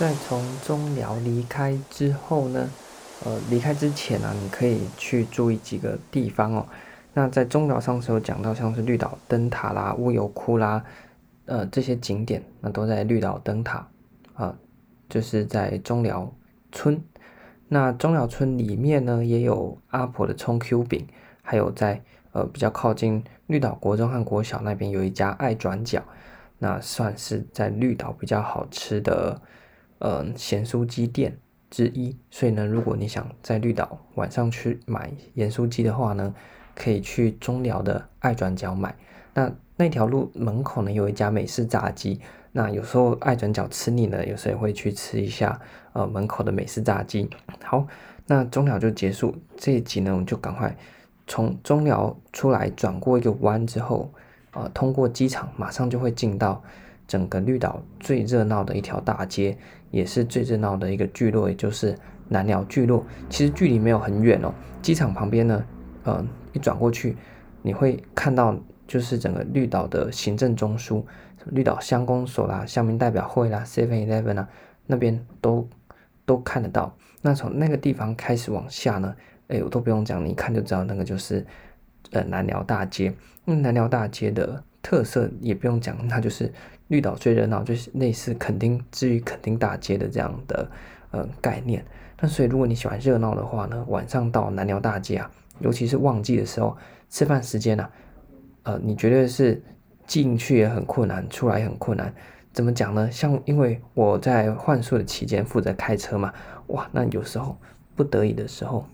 在从中寮离开之后呢，呃，离开之前啊，你可以去注意几个地方哦。那在中寮上次有讲到，像是绿岛灯塔啦、乌油窟啦，呃，这些景点，那都在绿岛灯塔啊，就是在中寮村。那中寮村里面呢，也有阿婆的葱 Q 饼，还有在呃比较靠近绿岛国中和国小那边有一家爱转角，那算是在绿岛比较好吃的。呃，咸酥鸡店之一，所以呢，如果你想在绿岛晚上去买盐酥鸡的话呢，可以去中寮的爱转角买。那那条路门口呢，有一家美式炸鸡。那有时候爱转角吃腻了，有时候也会去吃一下呃门口的美式炸鸡。好，那中寮就结束这一集呢，我们就赶快从中寮出来，转过一个弯之后，呃，通过机场，马上就会进到整个绿岛最热闹的一条大街。也是最热闹的一个聚落，也就是南寮聚落。其实距离没有很远哦，机场旁边呢，呃，一转过去，你会看到就是整个绿岛的行政中枢，绿岛乡公所啦、乡民代表会啦、Seven Eleven 啊，那边都都看得到。那从那个地方开始往下呢，哎，我都不用讲，你一看就知道那个就是呃南寮大街。那南寮大街的特色也不用讲，它就是。绿岛最热闹，就是类似垦丁至于垦丁大街的这样的呃概念。那所以如果你喜欢热闹的话呢，晚上到南寮大街啊，尤其是旺季的时候，吃饭时间呢、啊，呃，你绝对是进去也很困难，出来也很困难。怎么讲呢？像因为我在换宿的期间负责开车嘛，哇，那有时候不得已的时候，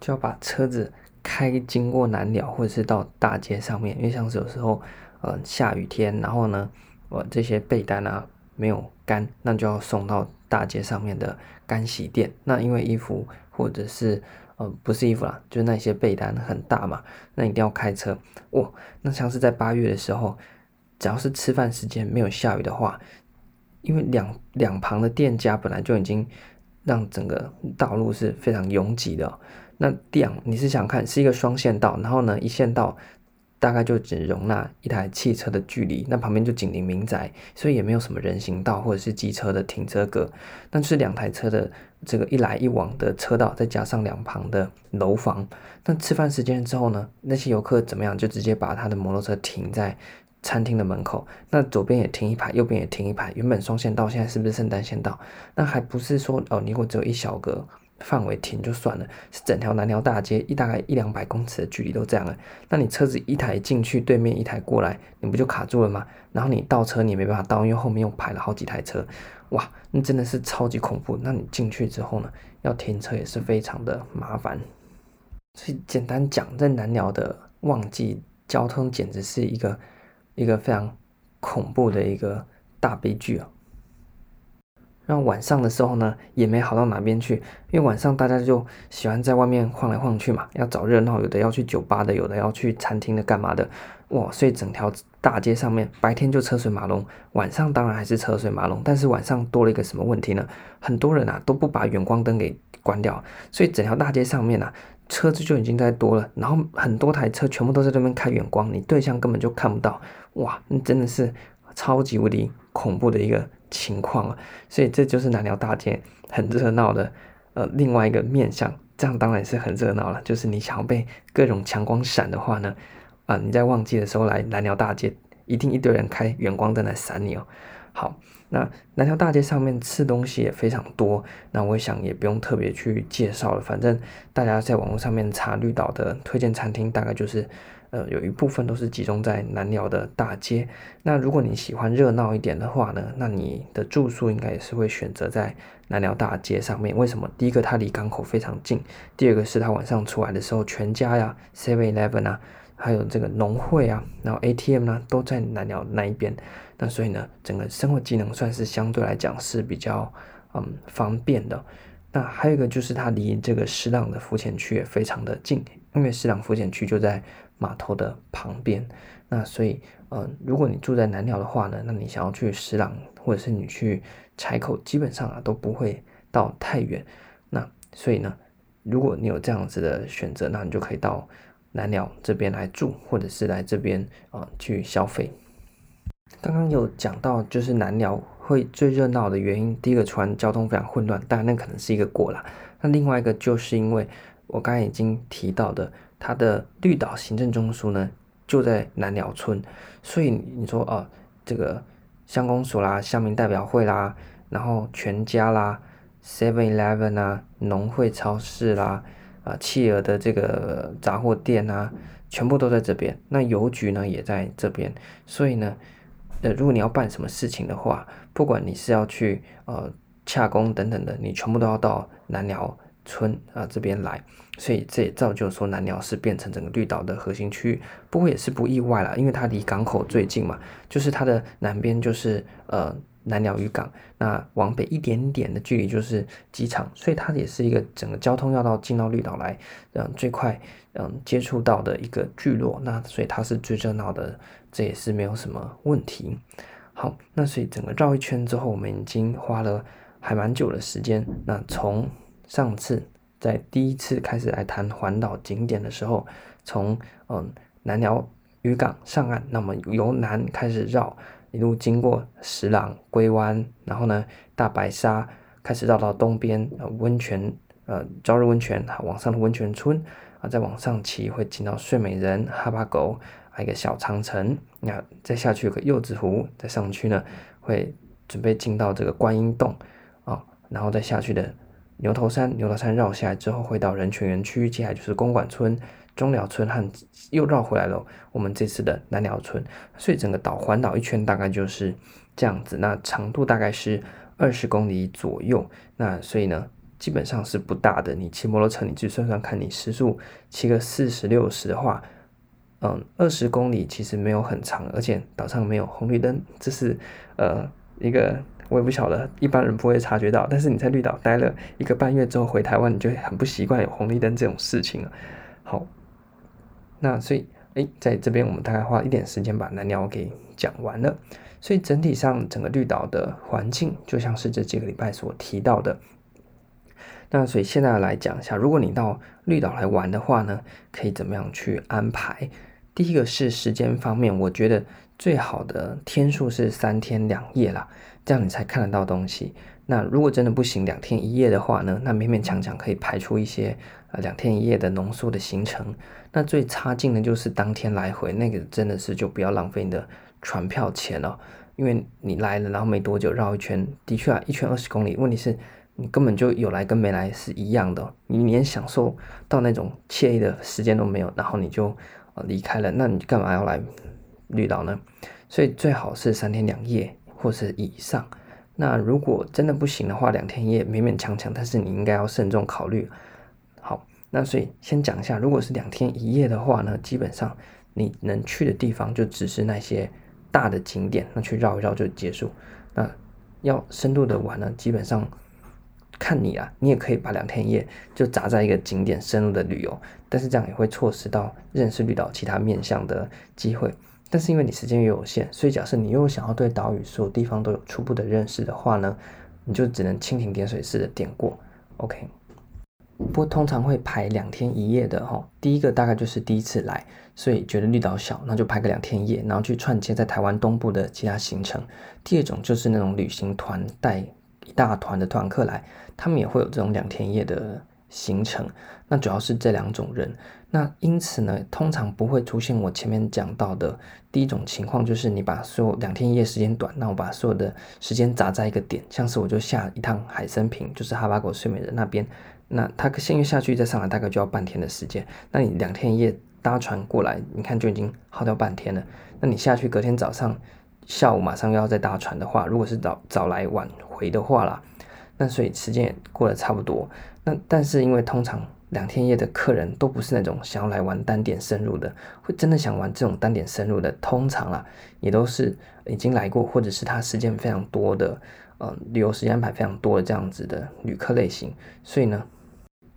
就要把车子开经过南寮或者是到大街上面，因为像是有时候呃下雨天，然后呢。我这些被单啊没有干，那就要送到大街上面的干洗店。那因为衣服或者是呃不是衣服啦，就是那些被单很大嘛，那一定要开车。哇，那像是在八月的时候，只要是吃饭时间没有下雨的话，因为两两旁的店家本来就已经让整个道路是非常拥挤的。那店你是想看是一个双线道，然后呢一线道。大概就只容纳一台汽车的距离，那旁边就紧邻民宅，所以也没有什么人行道或者是机车的停车格，但是两台车的这个一来一往的车道，再加上两旁的楼房，那吃饭时间之后呢，那些游客怎么样？就直接把他的摩托车停在餐厅的门口，那左边也停一排，右边也停一排，原本双线道现在是不是圣诞线道？那还不是说哦，如果只有一小格。范围停就算了，是整条南寮大街一大概一两百公尺的距离都这样了。那你车子一台进去，对面一台过来，你不就卡住了吗？然后你倒车你也没办法倒，因为后面又排了好几台车，哇，那真的是超级恐怖。那你进去之后呢，要停车也是非常的麻烦。所以简单讲，在南寮的旺季交通简直是一个一个非常恐怖的一个大悲剧啊。然后晚上的时候呢，也没好到哪边去，因为晚上大家就喜欢在外面晃来晃去嘛，要找热闹，有的要去酒吧的，有的要去餐厅的，干嘛的，哇！所以整条大街上面白天就车水马龙，晚上当然还是车水马龙，但是晚上多了一个什么问题呢？很多人啊都不把远光灯给关掉，所以整条大街上面啊车子就已经在多了，然后很多台车全部都在这边开远光，你对向根本就看不到，哇！那真的是超级无敌恐怖的一个。情况啊，所以这就是南寮大街很热闹的呃另外一个面向，这样当然是很热闹了。就是你想要被各种强光闪的话呢，啊、你在旺季的时候来南寮大街，一定一堆人开远光灯来闪你哦。好，那南寮大街上面吃东西也非常多，那我想也不用特别去介绍了，反正大家在网络上面查绿岛的推荐餐厅，大概就是。呃，有一部分都是集中在南寮的大街。那如果你喜欢热闹一点的话呢，那你的住宿应该也是会选择在南寮大街上面。为什么？第一个，它离港口非常近；第二个是它晚上出来的时候，全家呀、Seven Eleven 啊，还有这个农会啊，然后 ATM 呢，都在南寮那一边。那所以呢，整个生活机能算是相对来讲是比较嗯方便的。那还有一个就是它离这个石朗的浮潜区也非常的近，因为石朗浮潜区就在。码头的旁边，那所以，呃，如果你住在南寮的话呢，那你想要去石朗，或者是你去柴口，基本上啊都不会到太远。那所以呢，如果你有这样子的选择，那你就可以到南寮这边来住，或者是来这边啊、去消费。刚刚有讲到，就是南寮会最热闹的原因，第一个船交通非常混乱，当然那可能是一个果啦。那另外一个就是因为我刚才已经提到的，它的绿岛行政中枢呢就在南寮村，所以你说哦，这个乡公所啦、乡民代表会啦，然后全家啦、Seven Eleven 啊、农会超市啦、啊企鹅的这个杂货店啊，全部都在这边。那邮局呢也在这边，所以呢。呃，如果你要办什么事情的话，不管你是要去呃洽公等等的，你全部都要到南寮村啊、这边来，所以这也造就说南鸟是变成整个绿岛的核心区域。不过也是不意外啦，因为它离港口最近嘛，就是它的南边就是呃南鸟渔港，那往北一点点的距离就是机场，所以它也是一个整个交通要道进到绿岛来，嗯，最快嗯接触到的一个聚落，那所以它是最热闹的。这也是没有什么问题。好，那所以整个绕一圈之后，我们已经花了还蛮久的时间。那从上次在第一次开始来谈环岛景点的时候，从嗯南寮渔港上岸，那么由南开始绕，一路经过石朗、龟湾，然后呢大白沙，开始绕到东边呃温泉呃朝日温泉，往上的温泉村啊，再往上骑会进到睡美人、哈巴狗。还有一个小长城，那再下去有个柚子湖，再上去呢会准备进到这个观音洞啊，然后再下去的牛头山，牛头山绕下来之后会到人权园区，接下来就是公馆村、中寮村和又绕回来了我们这次的南寮村，所以整个岛环岛一圈大概就是这样子，那长度大概是二十公里左右，那所以呢基本上是不大的，你骑摩托车你去算算看，你时速骑个四十六十的话。嗯，二十公里其实没有很长，而且岛上没有红绿灯，这是呃一个我也不晓得一般人不会察觉到。但是你在绿岛待了一个半月之后回台湾，你就很不习惯有红绿灯这种事情了。好，那所以诶，在这边我们大概花一点时间把南鸟给讲完了。所以整体上整个绿岛的环境就像是这几个礼拜所提到的。那所以现在来讲一下，如果你到绿岛来玩的话呢，可以怎么样去安排？第一个是时间方面，我觉得最好的天数是三天两夜啦，这样你才看得到东西。那如果真的不行，两天一夜的话呢，那勉勉强强可以排出一些呃两天一夜的浓缩的行程。那最差劲的就是当天来回，那个真的是就不要浪费你的船票钱了，因为你来了，然后没多久绕一圈，的确啊，一圈二十公里，问题是你根本就有来跟没来是一样的，你连享受到那种惬意的时间都没有，然后你就。离开了，那你干嘛要来绿岛呢？所以最好是三天两夜或是以上。那如果真的不行的话，两天一夜勉勉强强，但是你应该要慎重考虑。好，那所以先讲一下，如果是两天一夜的话呢，基本上你能去的地方就只是那些大的景点，那去绕一绕就结束。那要深度的玩呢，基本上。看你啊，你也可以把两天一夜就砸在一个景点深入的旅游，但是这样也会错失到认识绿岛其他面向的机会。但是因为你时间也有限，所以假设你又想要对岛屿所有地方都有初步的认识的话呢，你就只能蜻蜓点水式的点过。OK，不过通常会排两天一夜的哈，第一个大概就是第一次来，所以觉得绿岛小，那就排个两天一夜，然后去串接在台湾东部的其他行程。第二种就是那种旅行团带一大团的团客来。他们也会有这种两天一夜的行程，那主要是这两种人。那因此呢，通常不会出现我前面讲到的第一种情况，就是你把所有两天一夜时间短，那我把所有的时间砸在一个点，像是我就下一趟海参坪，就是哈巴狗睡美人那边，那他先约下去再上来，大概就要半天的时间。那你两天一夜搭船过来，你看就已经耗掉半天了。那你下去隔天早上下午马上又要再搭船的话，如果是早早来晚回的话啦。那所以时间也过得差不多，那但是因为通常两天一夜的客人都不是那种想要来玩单点深入的，会真的想玩这种单点深入的，通常啊也都是已经来过或者是他时间非常多的，呃，旅游时间安排非常多的这样子的旅客类型，所以呢，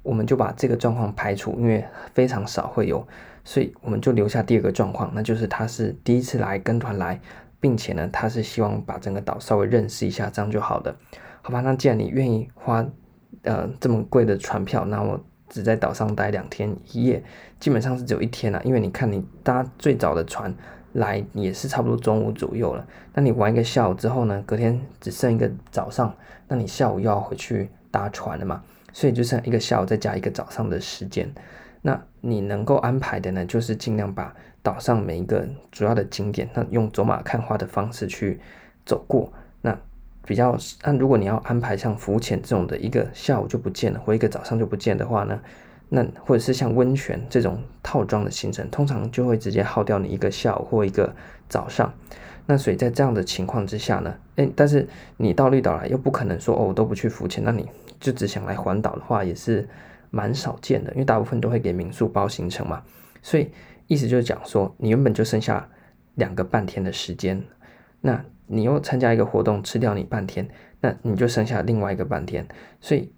我们就把这个状况排除，因为非常少会有，所以我们就留下第二个状况，那就是他是第一次来跟团来，并且呢他是希望把整个岛稍微认识一下，这样就好的。好吧，那既然你愿意花，呃，这么贵的船票，那我只在岛上待两天一夜，基本上是只有一天了，因为你看你搭最早的船，来也是差不多中午左右了。那你玩一个下午之后呢，隔天只剩一个早上，那你下午又要回去搭船了嘛？所以就剩一个下午再加一个早上的时间。那你能够安排的呢，就是尽量把岛上每一个主要的景点，那用走马看花的方式去走过。那比较，那如果你要安排像浮潜这种的一个下午就不见了，或一个早上就不见的话呢，那或者是像温泉这种套装的行程，通常就会直接耗掉你一个下午或一个早上。那所以在这样的情况之下呢，诶，但是你到绿岛来又不可能说哦，我都不去浮潜，那你就只想来环岛的话，也是蛮少见的，因为大部分都会给民宿包行程嘛。所以意思就是讲说，你原本就剩下两个半天的时间，那。你又参加一个活动，吃掉你半天，那你就剩下另外一个半天。所以，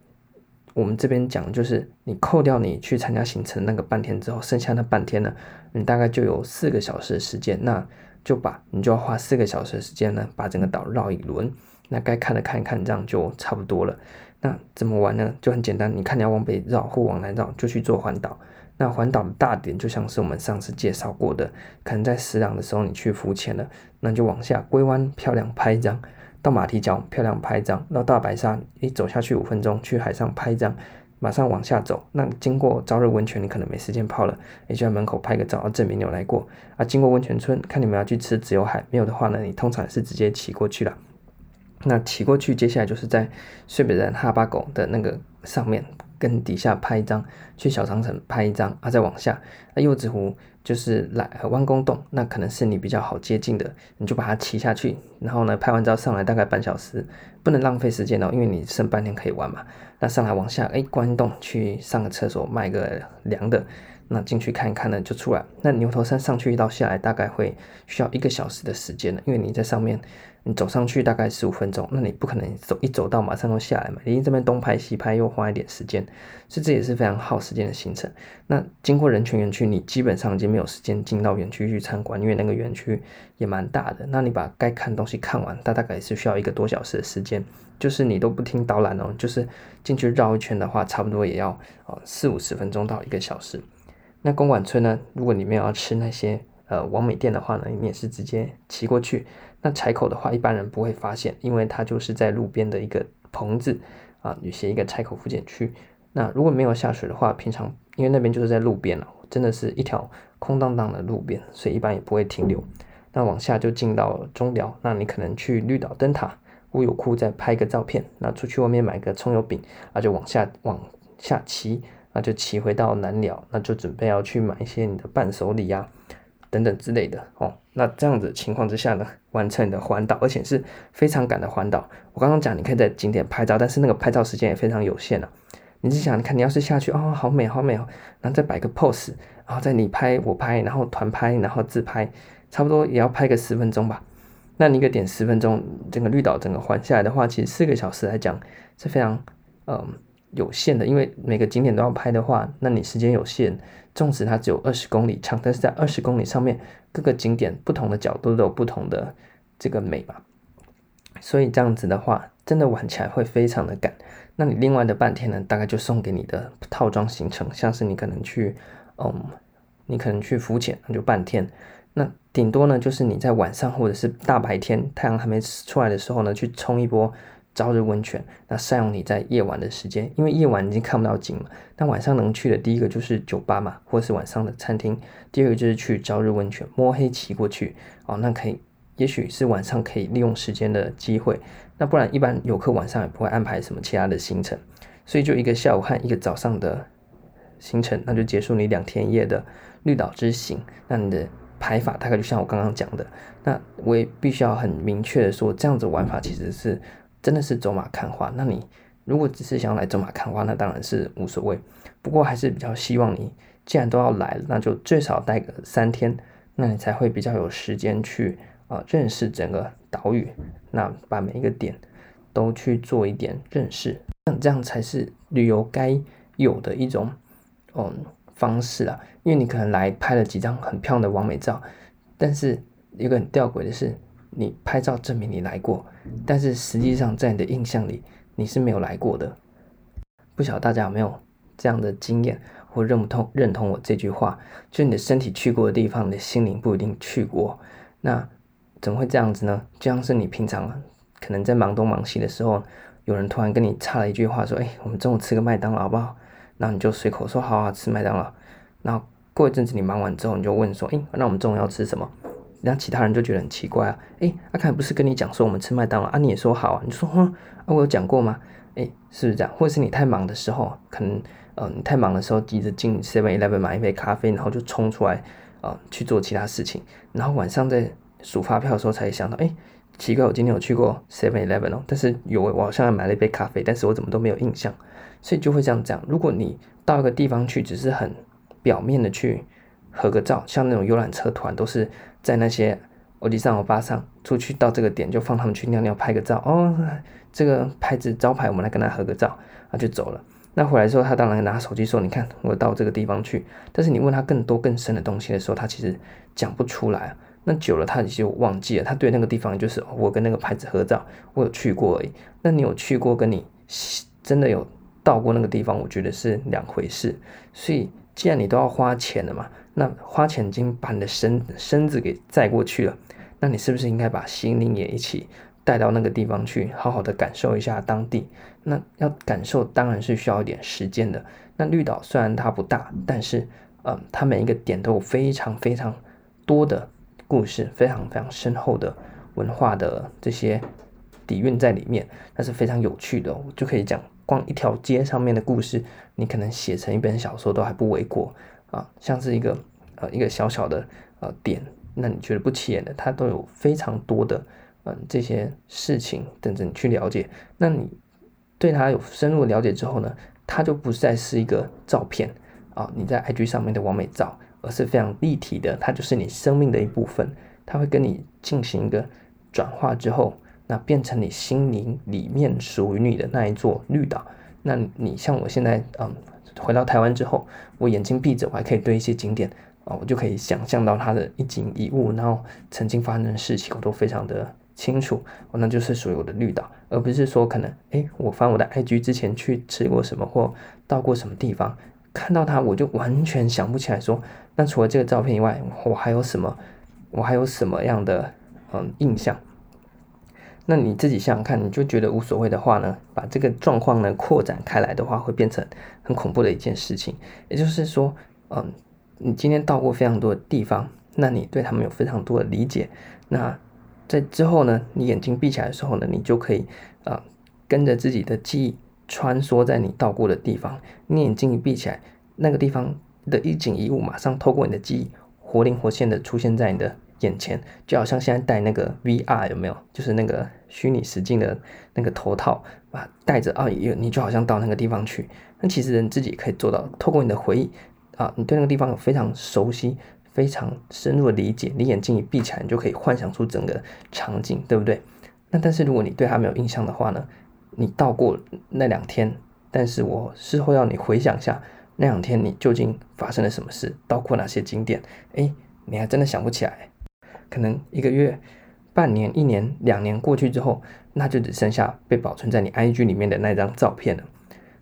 我们这边讲就是，你扣掉你去参加行程那个半天之后，剩下那半天呢，你大概就有四个小时的时间，那就把你就要花四个小时的时间呢，把整个岛绕一轮。那该看的看一看，这样就差不多了。那怎么玩呢？就很简单，你看你要往北绕或往南绕，就去做环岛。那环岛的大点就像是我们上次介绍过的，可能在石朗的时候你去浮潜了，那就往下龟湾漂亮拍一张，到马蹄角漂亮拍一张，到大白鲨一走下去五分钟，去海上拍一张，马上往下走。那经过朝日温泉，你可能没时间泡了，也就在门口拍个照，证明你有来过。啊，经过温泉村，看你们要去吃自由海，没有的话呢，你通常是直接骑过去了。那骑过去，接下来就是在睡美人哈巴狗的那个上面。跟底下拍一张，去小长城拍一张啊，再往下，那柚子湖就是来弯弓洞，那可能是你比较好接近的，你就把它骑下去，然后呢，拍完照上来大概半小时，不能浪费时间哦，因为你剩半天可以玩嘛。那上来往下，哎，关洞去上个厕所，买个凉的，那进去看一看呢，就出来。那牛头山上去一到下来大概会需要一个小时的时间呢，因为你在上面。你走上去大概十五分钟，那你不可能走一走到马上都下来嘛？你这边东拍西拍又花一点时间，所以这也是非常耗时间的行程。那经过人群园区，你基本上已经没有时间进到园区去参观，因为那个园区也蛮大的。那你把该看东西看完，它大概是需要一个多小时的时间。就是你都不听导览哦，就是进去绕一圈的话，差不多也要呃四五十分钟到一个小时。那公馆村呢，如果你没有要吃那些呃网美店的话呢，你也是直接骑过去。那柴口的话，一般人不会发现，因为它就是在路边的一个棚子啊，有些一个柴口复检区。那如果没有下水的话，平常因为那边就是在路边了，真的是一条空荡荡的路边，所以一般也不会停留。那往下就进到中寮，那你可能去绿岛灯塔、乌有库再拍个照片，那出去外面买个葱油饼，那就往下往下骑，那就骑回到南寮，那就准备要去买一些你的伴手礼呀、啊。等等之类的哦，那这样子情况之下呢，完成你的环岛，而且是非常赶的环岛。我刚刚讲，你可以在景点拍照，但是那个拍照时间也非常有限啊。你是想，看你要是下去哦，好美好美哦，然后再摆个 pose，然后再你拍我拍，然后团拍，然后自拍，差不多也要拍个十分钟吧。那你一个点十分钟，整个绿岛整个环下来的话，其实四个小时来讲是非常嗯。有限的，因为每个景点都要拍的话，那你时间有限。纵使它只有二十公里长，但是在二十公里上面，各个景点不同的角度都有不同的这个美吧。所以这样子的话，真的玩起来会非常的赶。那你另外的半天呢，大概就送给你的套装行程，像是你可能去，嗯，你可能去浮潜，那就半天。那顶多呢，就是你在晚上或者是大白天太阳还没出来的时候呢，去冲一波。朝日温泉，那善用你在夜晚的时间，因为夜晚已经看不到景嘛。那晚上能去的第一个就是酒吧嘛，或是晚上的餐厅。第二个就是去朝日温泉，摸黑骑过去哦，那可以，也许是晚上可以利用时间的机会。那不然一般游客晚上也不会安排什么其他的行程，所以就一个下午和一个早上的行程，那就结束你两天一夜的绿岛之行。那你的排法大概就像我刚刚讲的，那我也必须要很明确的说，这样子玩法其实是。真的是走马看花，那你如果只是想来走马看花，那当然是无所谓。不过还是比较希望你，既然都要来了，那就最少待个三天，那你才会比较有时间去啊、认识整个岛屿，那把每一个点都去做一点认识，那这样才是旅游该有的一种嗯方式啊。因为你可能来拍了几张很漂亮的完美照，但是一个很吊诡的是。你拍照证明你来过，但是实际上在你的印象里你是没有来过的。不晓得大家有没有这样的经验？或认不同认同我这句话，就你的身体去过的地方，你的心灵不一定去过。那怎么会这样子呢？就像是你平常可能在忙东忙西的时候，有人突然跟你插了一句话，说：“哎，我们中午吃个麦当劳好不好？”然后你就随口说：“好好吃麦当劳。”然后过一阵子你忙完之后，你就问说：“哎，那我们中午要吃什么？”然后其他人就觉得很奇怪啊，哎，阿凯不是跟你讲说我们吃麦当劳啊？你也说好啊？你说哼，啊，我有讲过吗？哎，是不是这样？或者是你太忙的时候，可能呃你太忙的时候，急着进 Seven Eleven 买一杯咖啡，然后就冲出来呃去做其他事情，然后晚上在数发票的时候才想到，哎，奇怪，我今天有去过 Seven Eleven 哦，但是有我好像买了一杯咖啡，但是我怎么都没有印象，所以就会这样讲。如果你到一个地方去，只是很表面的去。合个照，像那种游览车团都是在那些欧吉桑欧巴上出去到这个点就放他们去尿尿拍个照哦，这个牌子招牌我们来跟他合个照，他就走了。那回来之后他当然拿手机说，你看我到这个地方去，但是你问他更多更深的东西的时候，他其实讲不出来。那久了他就忘记了，他对那个地方就是我跟那个牌子合照，我有去过而已。那你有去过跟你真的有到过那个地方，我觉得是两回事。所以既然你都要花钱了嘛。那花钱已经把你的身身子给载过去了，那你是不是应该把心灵也一起带到那个地方去，好好的感受一下当地？那要感受当然是需要一点时间的。那绿岛虽然它不大，但是嗯，它每一个点都有非常非常多的故事，非常非常深厚的文化的这些底蕴在里面，那是非常有趣的。我就可以讲，光一条街上面的故事，你可能写成一本小说都还不为过。啊，像是一个呃一个小小的呃点，那你觉得不起眼的，它都有非常多的嗯、呃、这些事情等着你去了解。那你对它有深入了解之后呢，它就不再是一个照片啊，你在 IG 上面的完美照，而是非常立体的，它就是你生命的一部分。它会跟你进行一个转化之后，那变成你心灵里面属于你的那一座绿岛。那你像我现在嗯。回到台湾之后，我眼睛闭着，我还可以对一些景点啊，我就可以想象到它的一景一物，然后曾经发生的事情，我都非常的清楚。那就是属于我的绿岛，而不是说可能，哎，我翻我的 IG 之前去吃过什么或到过什么地方，看到它我就完全想不起来说，那除了这个照片以外，我还有什么，我还有什么样的嗯印象？那你自己想想看，你就觉得无所谓的话呢，把这个状况呢扩展开来的话，会变成很恐怖的一件事情。也就是说，嗯，你今天到过非常多的地方，那你对他们有非常多的理解。那在之后呢，你眼睛闭起来的时候呢，你就可以啊、跟着自己的记忆穿梭在你到过的地方。你眼睛一闭起来，那个地方的一景一物马上透过你的记忆，活灵活现的出现在你的。眼前就好像现在戴那个 VR 有没有？就是那个虚拟实境的那个头套，把戴着啊，你就好像到那个地方去。那其实人自己可以做到，透过你的回忆啊，你对那个地方有非常熟悉、非常深入的理解，你眼睛一闭起来，你就可以幻想出整个场景，对不对？那但是如果你对它没有印象的话呢？你到过那两天，但是我事后要你回想一下那两天你究竟发生了什么事，到过哪些景点？诶，你还真的想不起来。可能一个月、半年、一年、两年过去之后，那就只剩下被保存在你 IG 里面的那张照片了。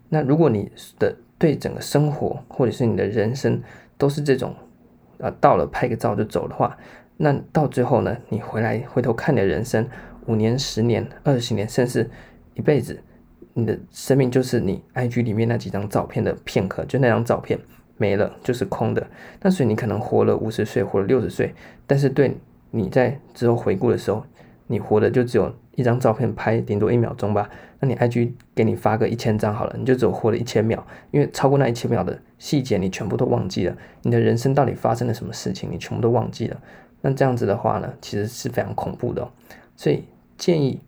那如果你的对整个生活或者是你的人生都是这种，呃，到了拍个照就走的话，那到最后呢，你回来回头看你的人生，五年、十年、二十年，甚至一辈子，你的生命就是你 IG 里面那几张照片的片刻，就那张照片没了，就是空的。那所以你可能活了五十岁，活了六十岁，但是对。你在之后回顾的时候，你活的就只有一张照片拍，顶多一秒钟吧。那你 IG 给你发个一千张好了，你就只有活了一千秒，因为超过那一千秒的细节你全部都忘记了。你的人生到底发生了什么事情，你全部都忘记了。那这样子的话呢，其实是非常恐怖的哦。所以建议，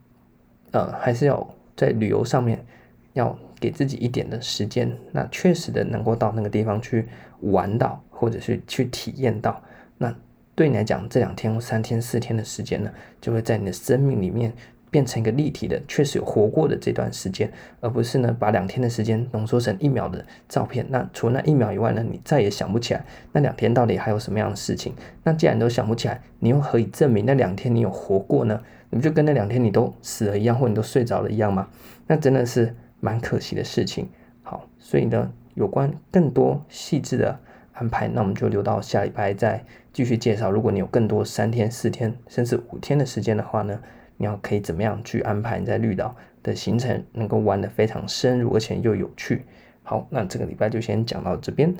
呃，还是要在旅游上面要给自己一点的时间，那确实的能够到那个地方去玩到，或者是去体验到那。对你来讲，这两天三天、四天的时间呢，就会在你的生命里面变成一个立体的，确实有活过的这段时间，而不是呢把两天的时间浓缩成一秒的照片。那除了那一秒以外呢，你再也想不起来那两天到底还有什么样的事情。那既然都想不起来，你又何以证明那两天你有活过呢？你不就跟那两天你都死了一样，或你都睡着了一样吗？那真的是蛮可惜的事情。好，所以呢。有关更多细致的安排，那我们就留到下礼拜再继续介绍。如果你有更多三天、四天甚至五天的时间的话呢，你要可以怎么样去安排你在绿岛的行程，能够玩得非常深入，而且又有趣。好，那这个礼拜就先讲到这边。